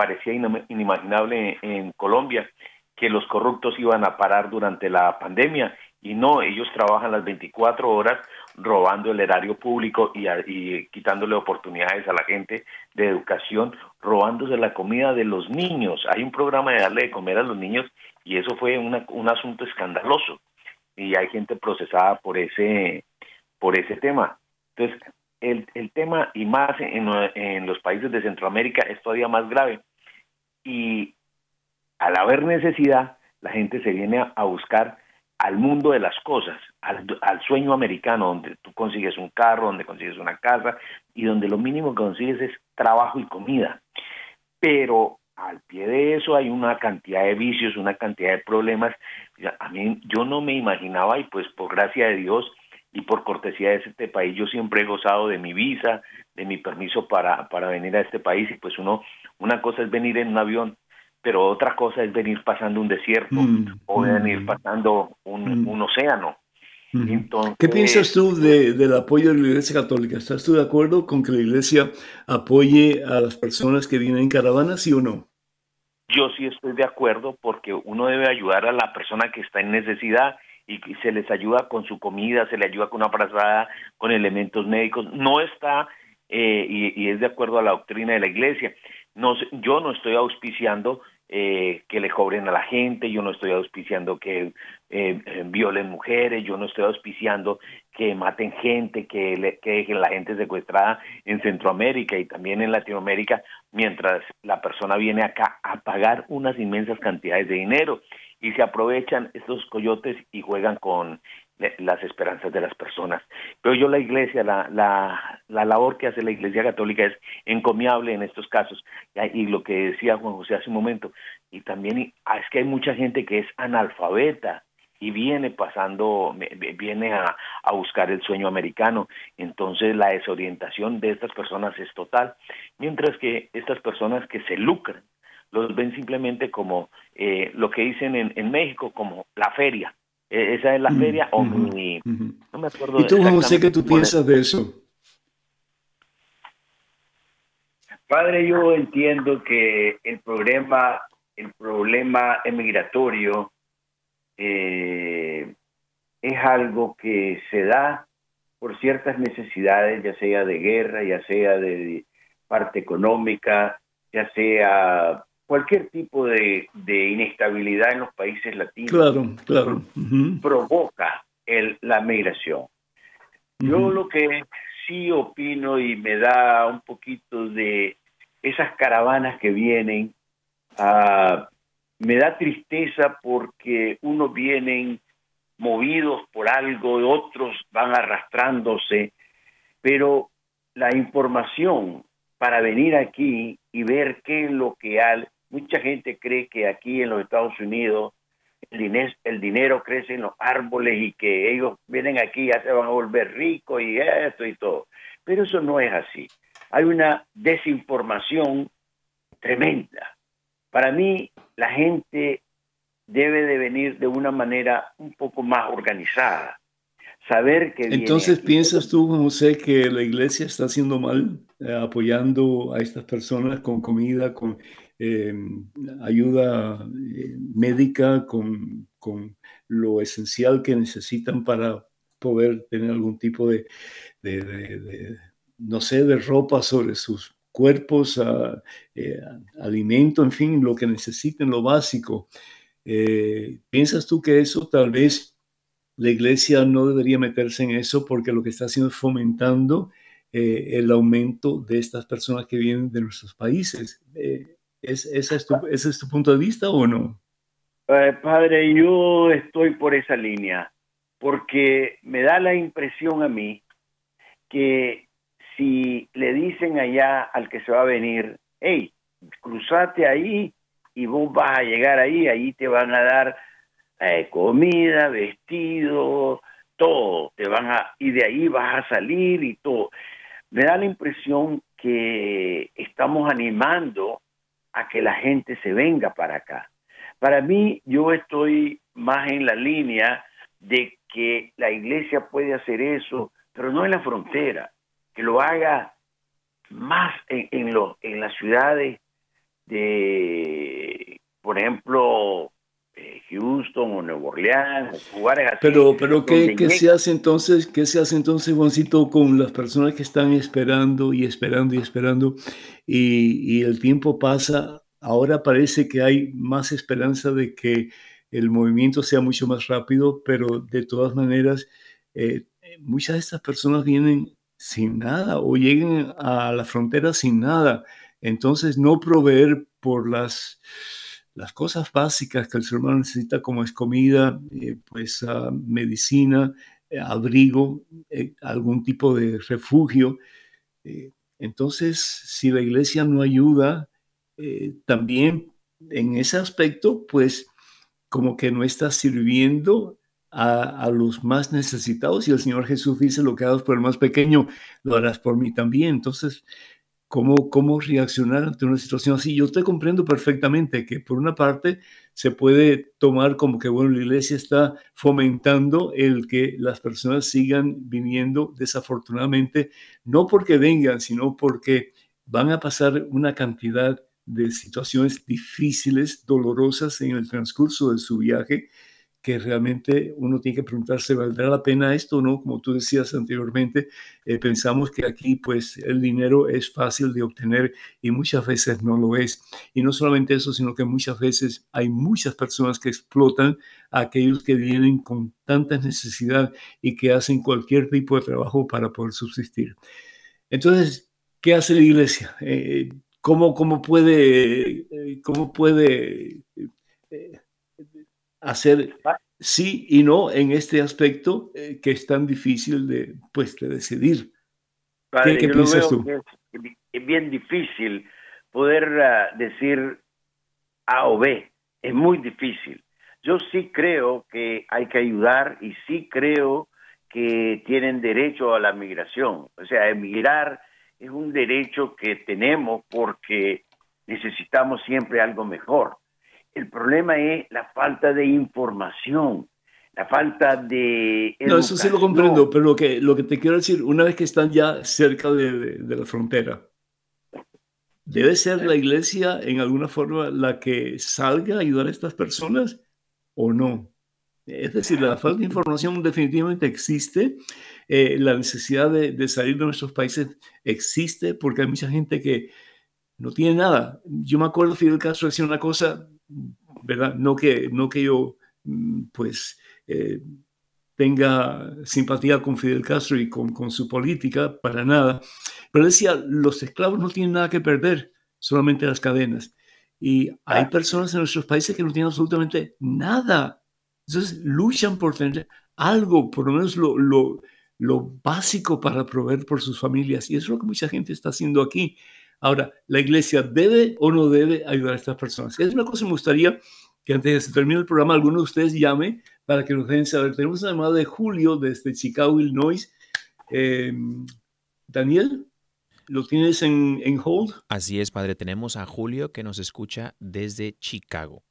parecía inimaginable en Colombia que los corruptos iban a parar durante la pandemia y no, ellos trabajan las 24 horas robando el erario público y, quitándole oportunidades a la gente de educación, robándose la comida de los niños. Hay un programa de darle de comer a los niños y eso fue un asunto escandaloso y hay gente procesada por ese, por ese tema. Entonces, el, el tema y más en, en los países de Centroamérica es todavía más grave y al haber necesidad, la gente se viene a, buscar al mundo de las cosas, al, sueño americano, donde tú consigues un carro, donde consigues una casa y donde lo mínimo que consigues es trabajo y comida. Pero al pie de eso hay una cantidad de vicios, una cantidad de problemas. A mí yo no me imaginaba y pues por gracia de Dios y por cortesía de este país yo siempre he gozado de mi visa, de mi permiso para, para venir a este país y pues uno, una cosa es venir en un avión pero otra cosa es venir pasando un desierto mm, o venir mm. pasando un, mm. océano. ¿Qué piensas tú de, del apoyo de la Iglesia Católica? ¿Estás tú de acuerdo con que la Iglesia apoye a las personas que vienen en caravana, sí o no? Yo sí estoy de acuerdo porque uno debe ayudar a la persona que está en necesidad y se les ayuda con su comida, se le ayuda con una abrazada, con elementos médicos. No está, eh, y, y, es de acuerdo a la doctrina de la Iglesia, no, yo no estoy auspiciando eh, que le cobren a la gente, yo no estoy auspiciando que eh, eh, violen mujeres, yo no estoy auspiciando que maten gente, que, le, que dejen la gente secuestrada en Centroamérica y también en Latinoamérica, mientras la persona viene acá a pagar unas inmensas cantidades de dinero. Y se aprovechan estos coyotes y juegan con las esperanzas de las personas. Pero yo la iglesia, la, la, la labor que hace la iglesia católica es encomiable en estos casos. Y lo que decía Juan José hace un momento, y también ah, es que hay mucha gente que es analfabeta y viene pasando, viene a, a buscar el sueño americano. Entonces la desorientación de estas personas es total, mientras que estas personas que se lucran, los ven simplemente como eh, lo que dicen en, en México, como la feria esa es la feria o mi... No me acuerdo. ¿Y tú, José, qué tú piensas de eso? Padre, yo entiendo que el problema, el problema emigratorio eh, es algo que se da por ciertas necesidades, ya sea de guerra, ya sea de parte económica, ya sea cualquier tipo de, inestabilidad en los países latinos provoca el, la migración. Yo lo que sí opino y me da un poquito de esas caravanas que vienen, uh, me da tristeza porque unos vienen movidos por algo, otros van arrastrándose, pero la información para venir aquí y ver qué es lo que hay, Mucha gente cree que aquí en los Estados Unidos el dinero, crece en los árboles y que ellos vienen aquí y ya se van a volver ricos y esto y todo. Pero eso no es así. Hay una desinformación tremenda. Para mí, la gente debe de venir de una manera un poco más organizada, saber que... Entonces, ¿piensas tú, José, que la iglesia está haciendo mal eh, apoyando a estas personas con comida, con em, ayuda eh, médica, con, con, lo esencial que necesitan para poder tener algún tipo de, no sé, de ropa sobre sus cuerpos, eh, alimento, en fin, lo que necesiten, lo básico. ¿Piensas tú que eso tal vez la iglesia no debería meterse en eso porque lo que está haciendo es fomentando eh, el aumento de estas personas que vienen de nuestros países. ¿Es, ese, es tu, ¿Ese es tu punto de vista o no? Eh, padre, yo estoy por esa línea porque me da la impresión a mí que si le dicen allá al que se va a venir, hey, cruzate ahí y vos vas a llegar ahí, ahí te van a dar eh, comida, vestido, todo, te van a, y de ahí vas a salir y todo. Me da la impresión que estamos animando a que la gente se venga para acá. Para mí, yo estoy más en la línea de que la iglesia puede hacer eso, pero no en la frontera, que lo haga más en, en, en las ciudades de, por ejemplo, Houston o Nueva Orleans, lugares así. Pero, pero ¿qué, ¿qué se hace entonces? ¿Qué se hace entonces, Juancito, con las personas que están esperando y esperando y esperando y, y el tiempo pasa? Ahora parece que hay más esperanza de que el movimiento sea mucho más rápido, pero de todas maneras, eh, muchas de estas personas vienen sin nada o llegan a la frontera sin nada. Entonces, no proveer por las las cosas básicas que el ser humano necesita, como es comida, eh, pues ah, medicina, eh, abrigo, eh, algún tipo de refugio. entonces, si la iglesia no ayuda, también en ese aspecto, pues como que no está sirviendo a, los más necesitados. Y el Señor Jesús dice, lo que hagas por el más pequeño, lo harás por mí también. Entonces, cómo, cómo reaccionar ante una situación así. Yo te comprendo perfectamente que por una parte se puede tomar como que, bueno, la iglesia está fomentando el que las personas sigan viniendo desafortunadamente, no porque vengan, sino porque van a pasar una cantidad de situaciones difíciles, dolorosas en el transcurso de su viaje que realmente uno tiene que preguntarse, ¿valdrá la pena esto o no? Como tú decías anteriormente, eh, pensamos que aquí pues el dinero es fácil de obtener y muchas veces no lo es. Y no solamente eso, sino que muchas veces hay muchas personas que explotan a aquellos que vienen con tanta necesidad y que hacen cualquier tipo de trabajo para poder subsistir. Entonces, ¿qué hace la iglesia? Eh, ¿cómo, ¿Cómo puede... Eh, cómo puede hacer ah. sí y no en este aspecto eh, que es tan difícil de, pues, de decidir. ¿Qué, piensas tú? Es, bien difícil poder uh, decir A o B. Es muy difícil. Yo sí creo que hay que ayudar y sí creo que tienen derecho a la migración. O sea, emigrar es un derecho que tenemos porque necesitamos siempre algo mejor. El problema es la falta de información, la falta de... No, eso sí lo comprendo, pero lo que, lo que te quiero decir, una vez que están ya cerca de, de, la frontera, ¿debe ser la iglesia en alguna forma la que salga a ayudar a estas personas o no? Es decir, la falta de información definitivamente existe, eh, la necesidad de, de, salir de nuestros países existe porque hay mucha gente que no tiene nada. Yo me acuerdo, Fidel Castro decía una cosa ¿verdad? No que, no que yo, mm, pues, eh, tenga simpatía con Fidel Castro y con, con, su política, para nada. Pero decía, los esclavos no tienen nada que perder, solamente las cadenas. Y hay personas en nuestros países que no tienen absolutamente nada. Entonces luchan por tener algo, por lo menos lo, lo, lo básico para proveer por sus familias. Y eso es lo que mucha gente está haciendo aquí. Ahora, ¿la iglesia debe o no debe ayudar a estas personas? Es una cosa que me gustaría que antes de que se termine el programa, alguno de ustedes llame para que nos dejen saber. Tenemos una llamada de Julio desde Chicago, Illinois. Eh, Daniel, ¿lo tienes en, en hold? Así es, padre. Tenemos a Julio que nos escucha desde Chicago.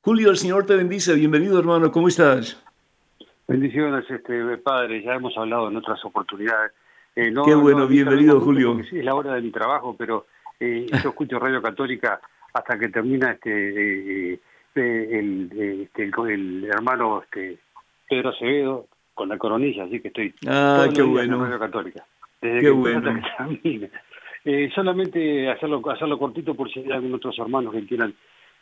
Julio, el Señor te bendice. Bienvenido, hermano. ¿Cómo estás? Bendiciones, este padre, ya hemos hablado en otras oportunidades. Eh, Qué bueno, bienvenido Julio. es la hora de mi trabajo, pero eh, yo escucho Radio Católica hasta que termina este, eh, el, este, el, hermano este, Pedro Acevedo con la coronilla, así que estoy ah, qué bueno. en Radio Católica. Desde qué bueno. solamente hacerlo, hacerlo cortito por si hay algún otros hermanos que quieran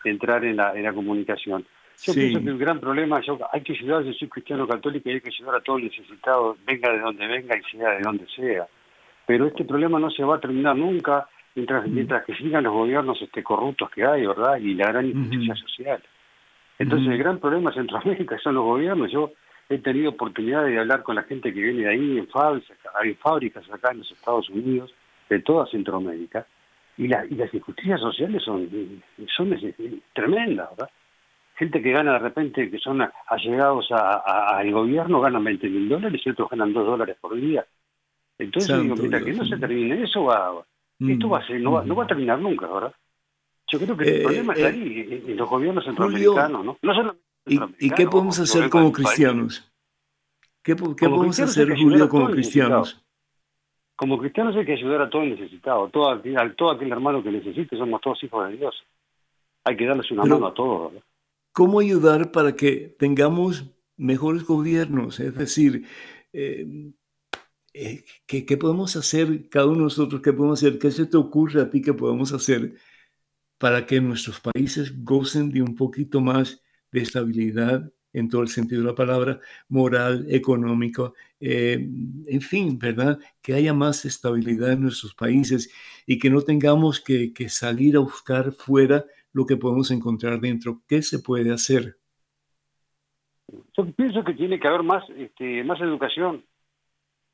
entrar en la, en la comunicación. Yo pienso que el gran problema, yo, hay que ayudar, yo soy cristiano católico y hay que ayudar a todos los necesitados, venga de donde venga y sea de donde sea. Pero este problema no se va a terminar nunca mientras, mientras que sigan los gobiernos este, corruptos que hay, ¿verdad? Y la gran injusticia social. Entonces el gran problema de Centroamérica son los gobiernos. Yo he tenido oportunidad de hablar con la gente que viene de ahí, en fábricas, hay fábricas acá en los Estados Unidos, de toda Centroamérica, y, la, y las injusticias sociales son, son tremendas, ¿verdad? Gente que gana de repente, que son allegados al gobierno, ganan 20 mil dólares y otros ganan 2 dólares por día. Entonces, digo, mira, que no se termine eso, va, esto va a ser, no, va, no va a terminar nunca, ¿verdad? Yo creo que el eh, problema está eh, ahí, en los gobiernos centroamericanos, ¿no? no ¿Y, ¿Y, qué podemos hacer como cristianos? ¿Qué, qué podemos hacer, Julio, como cristianos? Como cristianos hay que ayudar a todo el necesitado, todo, a todo aquel hermano que necesite, somos todos hijos de Dios. Hay que darles una mano a todos, ¿verdad? Cómo ayudar para que tengamos mejores gobiernos, es decir, eh, eh, ¿qué, podemos hacer cada uno de nosotros? ¿Qué podemos hacer? ¿Qué se te ocurre a ti que podemos hacer para que nuestros países gocen de un poquito más de estabilidad en todo el sentido de la palabra, moral, económico, eh, en fin, ¿verdad? Que haya más estabilidad en nuestros países y que no tengamos que, que salir a buscar fuera lo que podemos encontrar dentro. ¿Qué se puede hacer? Yo pienso que tiene que haber más, este, más educación,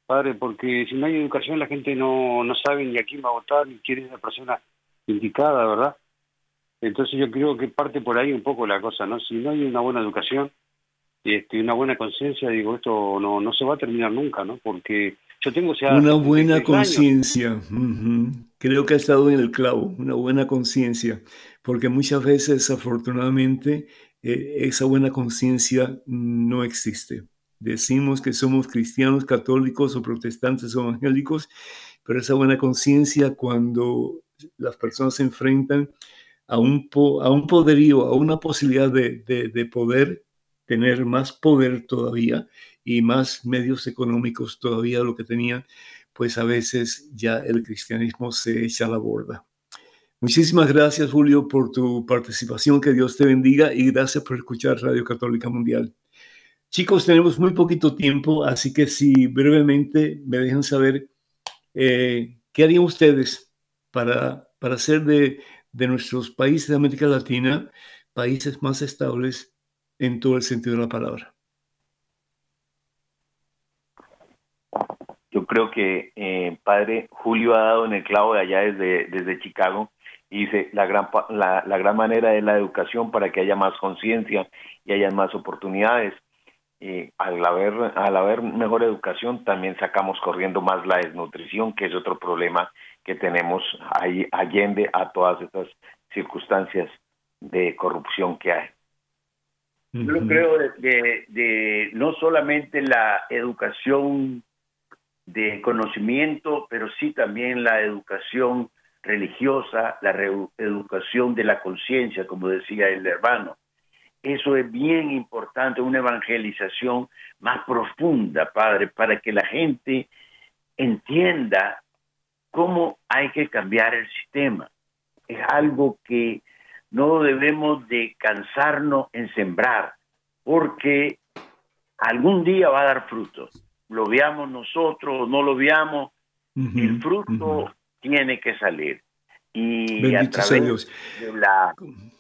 padre, porque si no hay educación la gente no, no sabe ni a quién va a votar ni quién es la persona indicada, ¿verdad? Entonces yo creo que parte por ahí un poco la cosa, ¿no? Si no hay una buena educación y este, una buena conciencia, digo, esto no, no se va a terminar nunca, ¿no? Porque yo tengo Una buena conciencia. Creo que ha estado en el clavo, una buena conciencia porque muchas veces, afortunadamente, eh, esa buena conciencia no existe. Decimos que somos cristianos, católicos o protestantes o evangélicos, pero esa buena conciencia cuando las personas se enfrentan a un, a un poderío, a una posibilidad de, de poder tener más poder todavía y más medios económicos todavía de lo que tenían, pues a veces ya el cristianismo se echa a la borda. Muchísimas gracias, Julio, por tu participación. Que Dios te bendiga y gracias por escuchar Radio Católica Mundial. Chicos, tenemos muy poquito tiempo, así que si brevemente me dejan saber eh, qué harían ustedes para, para hacer de, de nuestros países de América Latina países más estables en todo el sentido de la palabra. Yo creo que, eh, padre, Julio ha dado en el clavo de allá desde, desde Chicago y dice, la gran, la, la gran manera es la educación para que haya más conciencia y haya más oportunidades. Y al haber, al haber mejor educación también sacamos corriendo más la desnutrición, que es otro problema que tenemos ahí allende a todas estas circunstancias de corrupción que hay. Yo creo de, de, no solamente la educación de conocimiento, pero sí también la educación religiosa, la educación de la conciencia, como decía el hermano. Eso es bien importante, una evangelización más profunda, Padre, para que la gente entienda cómo hay que cambiar el sistema. Es algo que no debemos de cansarnos en sembrar, porque algún día va a dar fruto. Lo veamos nosotros o no lo veamos, el fruto tiene que salir. Y a través de la,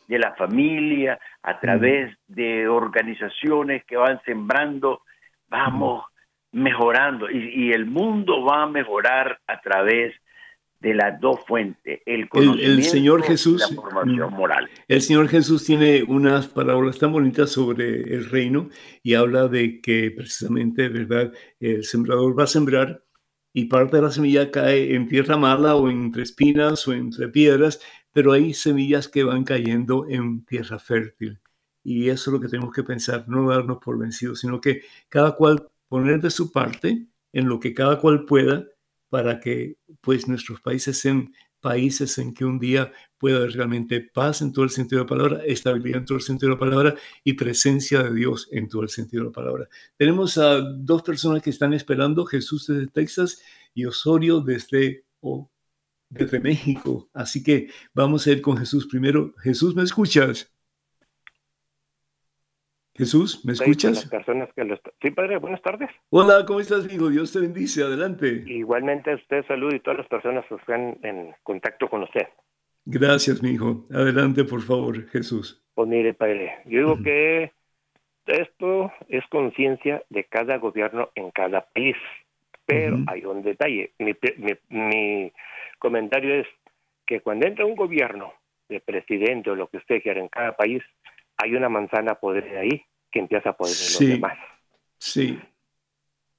de la familia, a través de organizaciones que van sembrando, vamos mejorando. Y, el mundo va a mejorar a través de las dos fuentes, el conocimiento el, Señor Jesús, y la formación moral. El Señor Jesús tiene unas palabras tan bonitas sobre el reino y habla de que precisamente, ¿verdad? El sembrador va a sembrar y parte de la semilla cae en tierra mala o entre espinas o entre piedras, pero hay semillas que van cayendo en tierra fértil. Y eso es lo que tenemos que pensar, no darnos por vencidos, sino que cada cual poner de su parte en lo que cada cual pueda para que pues nuestros países sean países en que un día pueda haber realmente paz en todo el sentido de la palabra, estabilidad en todo el sentido de la palabra y presencia de Dios en todo el sentido de la palabra. Tenemos a dos personas que están esperando, Jesús desde Texas y Osorio desde, desde México. Así que vamos a ir con Jesús primero. Jesús, ¿me escuchas? Jesús, ¿me escuchas? personas que Sí, padre, buenas tardes. Hola, ¿cómo estás, amigo? Dios te bendice, adelante. Igualmente a usted, salud y todas las personas que están en contacto con usted. Gracias, mi hijo. Adelante, por favor, Jesús. Pues mire, padre, yo digo que esto es conciencia de cada gobierno en cada país, pero hay un detalle. Mi, mi comentario es que cuando entra un gobierno de presidente o lo que usted quiera en cada país, hay una manzana podrida ahí que empieza a poder los demás. Sí.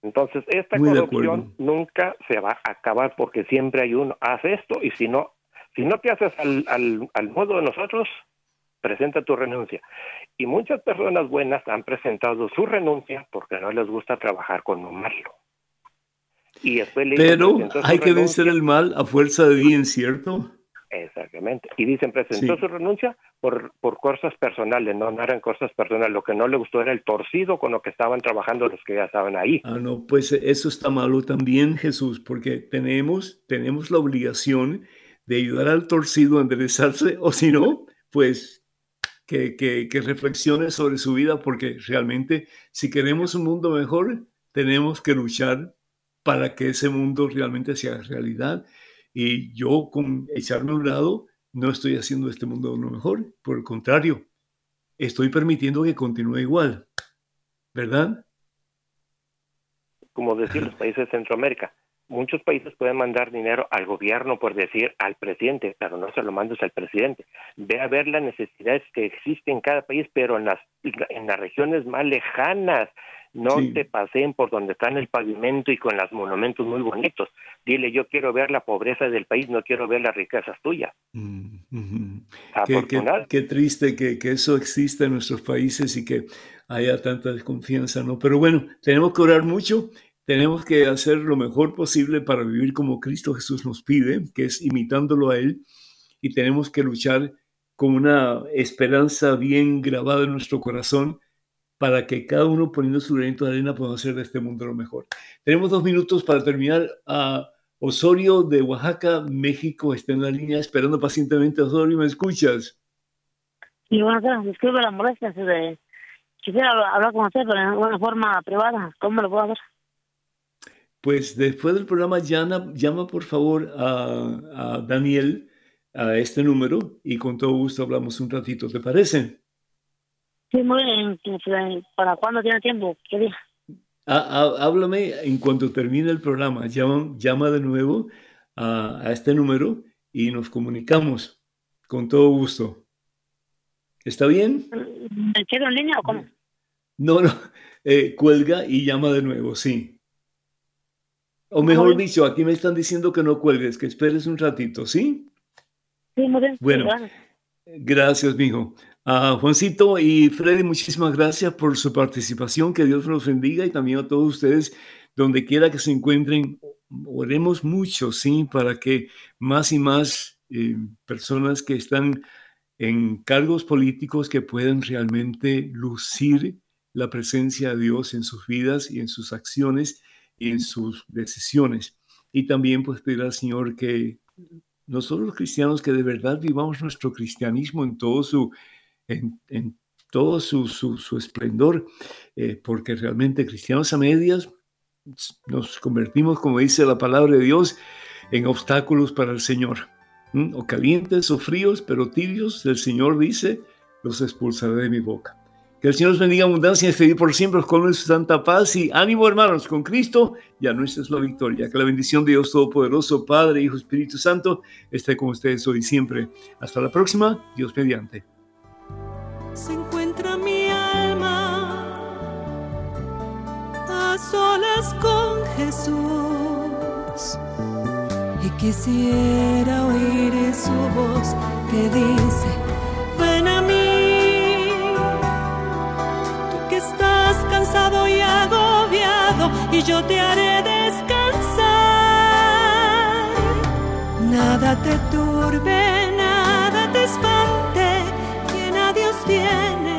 Entonces, esta corrupción nunca se va a acabar porque siempre hay uno, haz esto y si no, si no te haces al, al, modo de nosotros, presenta tu renuncia. Y muchas personas buenas han presentado su renuncia porque no les gusta trabajar con lo malo. Y después Pero hay que vencer el mal a fuerza de bien, ¿cierto? Exactamente. Y dicen, presentó su renuncia por, por cosas personales, no, no eran cosas personales. Lo que no le gustó era el torcido con lo que estaban trabajando los que ya estaban ahí. Ah, no, pues eso está malo también, Jesús, porque tenemos, tenemos la obligación de ayudar al torcido a enderezarse, o si no, pues que, que, que reflexione sobre su vida, porque realmente si queremos un mundo mejor, tenemos que luchar para que ese mundo realmente sea realidad y yo con echarme a un lado no estoy haciendo este mundo uno mejor, por el contrario, estoy permitiendo que continúe igual, ¿verdad? Como decir los países de Centroamérica, muchos países pueden mandar dinero al gobierno por decir al presidente, pero no se lo mandes al presidente. Ve a ver las necesidades que existen en cada país, pero en las, en las regiones más lejanas, no te pasen por donde está en el pavimento y con los monumentos muy bonitos. Dile, yo quiero ver la pobreza del país, no quiero ver las riquezas tuyas. Mm, qué, triste que, que, eso exista en nuestros países y que haya tanta desconfianza, ¿no? Pero bueno, tenemos que orar mucho, tenemos que hacer lo mejor posible para vivir como Cristo Jesús nos pide, que es imitándolo a Él, y tenemos que luchar con una esperanza bien grabada en nuestro corazón para que cada uno poniendo su granito de arena pueda hacer de este mundo lo mejor. Tenemos dos minutos para terminar. A Osorio de Oaxaca, México, está en la línea esperando pacientemente. Osorio, ¿me escuchas? Sí, buenas tardes. Disculpe la molestia. Quisiera hablar con usted, pero en una forma privada. ¿Cómo lo puedo hacer? Pues después del programa, llama, llama por favor a, a Daniel a este número y con todo gusto hablamos un ratito. ¿Te parece? Sí, muy bien. ¿Para cuándo tiene tiempo? ¿Qué día? háblame en cuanto termine el programa. Llama, llama de nuevo a, este número y nos comunicamos con todo gusto. ¿Está bien? ¿Me quedo en línea o cómo? No, no. Eh, cuelga y llama de nuevo, sí. O mejor dicho, aquí me están diciendo que no cuelgues, que esperes un ratito, ¿sí? Sí, muy bien. Bueno, gracias, mijo. Uh, Juancito y Freddy, muchísimas gracias por su participación. Que Dios los bendiga y también a todos ustedes, donde quiera que se encuentren. Oremos mucho, sí, para que más y más eh, personas que están en cargos políticos que puedan realmente lucir la presencia de Dios en sus vidas y en sus acciones en sus decisiones. Y también pues pedir al Señor que nosotros los cristianos que de verdad vivamos nuestro cristianismo en todo su en, todo su, su, esplendor, eh, porque realmente cristianos a medias nos convertimos, como dice la palabra de Dios, en obstáculos para el Señor. O calientes o fríos, pero tibios, el Señor dice, los expulsaré de mi boca. Que el Señor os bendiga abundancia y feliz por siempre con su santa paz y ánimo hermanos, con Cristo ya nuestra es la victoria. Que la bendición de Dios Todopoderoso, Padre, Hijo, Espíritu Santo, esté con ustedes hoy y siempre. Hasta la próxima, Dios mediante se encuentra mi alma a solas con Jesús. Y quisiera oír su voz que dice, cansado y agobiado y yo te haré descansar. Nada te turbe, nada te espante, quien a Dios tiene.